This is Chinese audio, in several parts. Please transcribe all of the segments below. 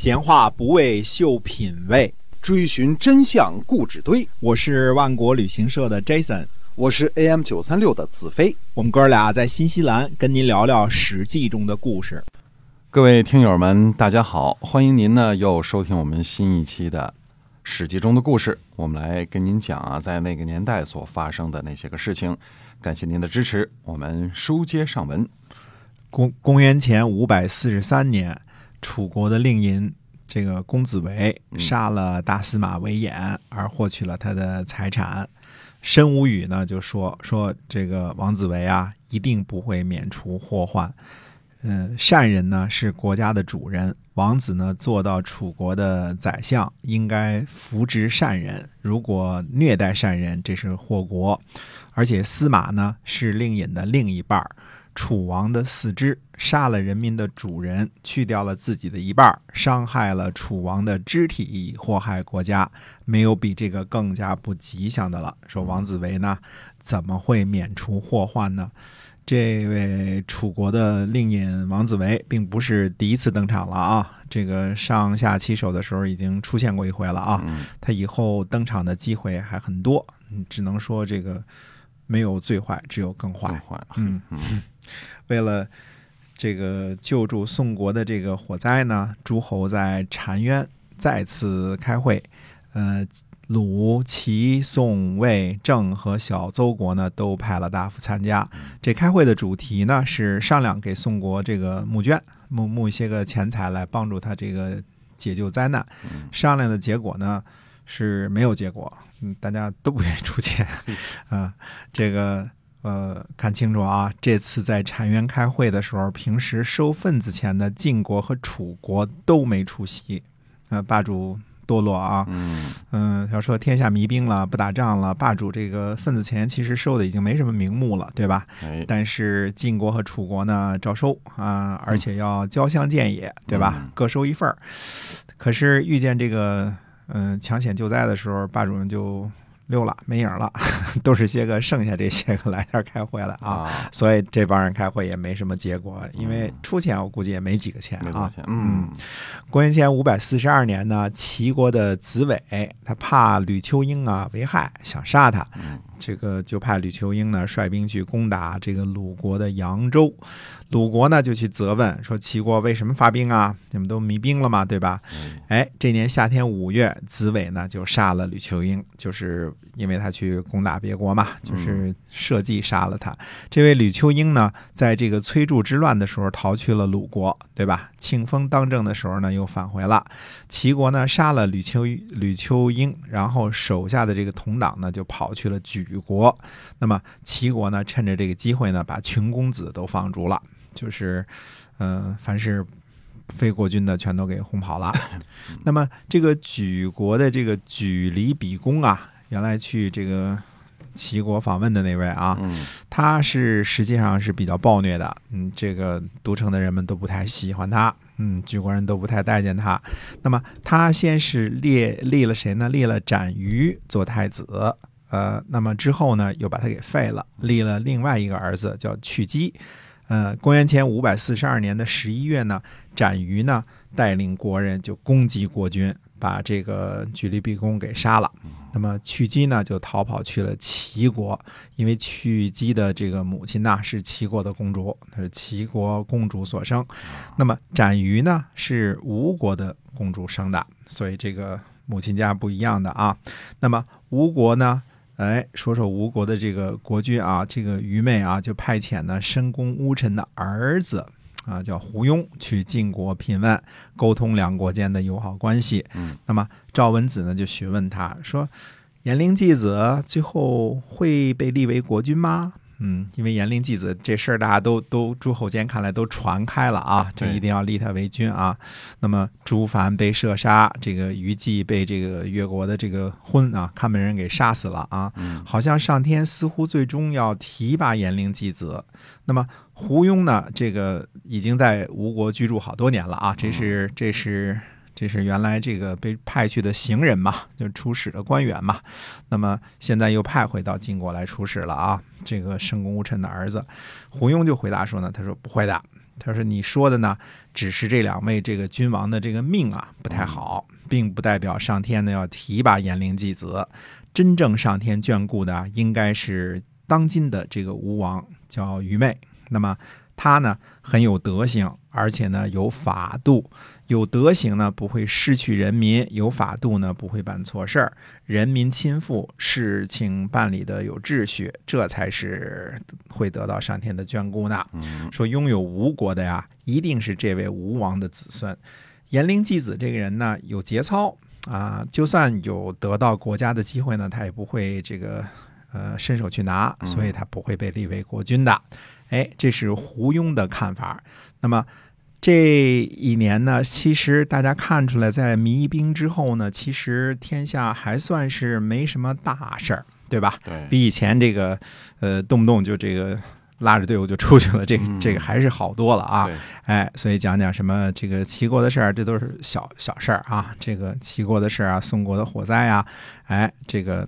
闲话不为秀品味，追寻真相故纸堆。我是万国旅行社的 Jason，我是 AM 九三六的子飞。我们哥俩在新西兰跟您聊聊《史记》中的故事。各位听友们，大家好，欢迎您呢又收听我们新一期的《史记》中的故事。我们来跟您讲啊，在那个年代所发生的那些个事情。感谢您的支持，我们书接上文。公公元前五百四十三年。楚国的令尹这个公子围杀了大司马韦衍，而获取了他的财产。申无宇呢就说说这个王子维啊，一定不会免除祸患。嗯，善人呢是国家的主人，王子呢做到楚国的宰相，应该扶植善人。如果虐待善人，这是祸国。而且司马呢是令尹的另一半儿。楚王的四肢杀了人民的主人，去掉了自己的一半，伤害了楚王的肢体，祸害国家，没有比这个更加不吉祥的了。说王子维呢，怎么会免除祸患呢？这位楚国的令尹王子维，并不是第一次登场了啊！这个上下其手的时候已经出现过一回了啊！他以后登场的机会还很多，只能说这个没有最坏，只有更坏。嗯嗯。为了这个救助宋国的这个火灾呢，诸侯在澶渊再次开会。呃，鲁、齐、宋、魏、郑和小邹国呢都派了大夫参加。这开会的主题呢是商量给宋国这个募捐，募募一些个钱财来帮助他这个解救灾难。商量的结果呢是没有结果，嗯，大家都不愿意出钱 啊，这个。呃，看清楚啊！这次在澶渊开会的时候，平时收份子钱的晋国和楚国都没出席。呃，霸主堕落啊！嗯嗯，要说天下迷兵了，不打仗了，霸主这个份子钱其实收的已经没什么名目了，对吧？但是晋国和楚国呢，照收啊，而且要交相见也，对吧？各收一份儿。可是遇见这个嗯抢险救灾的时候，霸主们就。溜了，没影了，都是些个剩下这些个来这儿开会了啊，所以这帮人开会也没什么结果，因为出钱我估计也没几个钱啊。嗯，公元前五百四十二年呢，齐国的子伟他怕吕秋英啊为害，想杀他。这个就派吕秋英呢率兵去攻打这个鲁国的扬州，鲁国呢就去责问说齐国为什么发兵啊？你们都迷兵了嘛？对吧？哎，这年夏天五月，子尾呢就杀了吕秋英，就是因为他去攻打别国嘛，就是设计杀了他。这位吕秋英呢，在这个崔杼之乱的时候逃去了鲁国，对吧？庆丰当政的时候呢又返回了。齐国呢杀了吕秋吕秋英，然后手下的这个同党呢就跑去了莒。举国，那么齐国呢？趁着这个机会呢，把群公子都放逐了，就是，嗯，凡是非国君的全都给轰跑了。那么这个举国的这个举离比公啊，原来去这个齐国访问的那位啊，他是实际上是比较暴虐的。嗯，这个都城的人们都不太喜欢他，嗯，举国人都不太待见他。那么他先是立立了谁呢？立了展于做太子。呃，那么之后呢，又把他给废了，立了另外一个儿子叫去姬。呃，公元前五百四十二年的十一月呢，展于呢带领国人就攻击国君，把这个举离毕公给杀了。那么去姬呢就逃跑去了齐国，因为去姬的这个母亲呐是齐国的公主，她是齐国公主所生。那么展于呢是吴国的公主生的，所以这个母亲家不一样的啊。那么吴国呢？哎，说说吴国的这个国君啊，这个愚昧啊，就派遣呢申公巫臣的儿子啊，叫胡庸去晋国聘问，沟通两国间的友好关系。嗯，那么赵文子呢就询问他说：“颜陵季子最后会被立为国君吗？”嗯，因为严陵继子这事儿，大家都都诸侯间看来都传开了啊，这一定要立他为君啊。那么朱凡被射杀，这个虞姬被这个越国的这个昏啊看门人给杀死了啊。好像上天似乎最终要提拔严陵继子。那么胡庸呢，这个已经在吴国居住好多年了啊，这是这是。这是原来这个被派去的行人嘛，就出使的官员嘛。那么现在又派回到晋国来出使了啊。这个申公乌臣的儿子胡庸就回答说呢，他说不会的，他说：“你说的呢，只是这两位这个君王的这个命啊不太好，并不代表上天呢要提拔颜灵继子。真正上天眷顾的应该是当今的这个吴王，叫愚昧。那么他呢很有德行，而且呢有法度。有德行呢不会失去人民，有法度呢不会办错事儿，人民亲附，事情办理的有秩序，这才是会得到上天的眷顾呢。嗯说拥有吴国的呀，一定是这位吴王的子孙。颜灵继子这个人呢，有节操啊，就算有得到国家的机会呢，他也不会这个呃伸手去拿，嗯所以他不会被立为国君的。哎，这是胡庸的看法。那么这一年呢，其实大家看出来，在弭兵之后呢，其实天下还算是没什么大事儿，对吧？对，比以前这个呃动不动就这个拉着队伍就出去了，这这个还是好多了啊。对哎，所以讲讲什么这个齐国的事儿，这都是小小事儿啊。这个齐国的事儿啊，宋国的火灾呀，哎，这个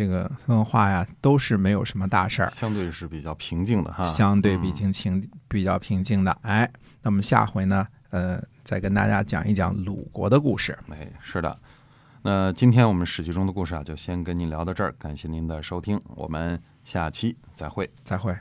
这个文化呀，都是没有什么大事儿，相对是比较平静的哈。相对比嗯较平比较平静的。哎，那么下回呢，呃，再跟大家讲一讲鲁国的故事。哎，是的。那今天我们史记中的故事啊，就先跟您聊到这儿，感谢您的收听，我们下期再会。再会。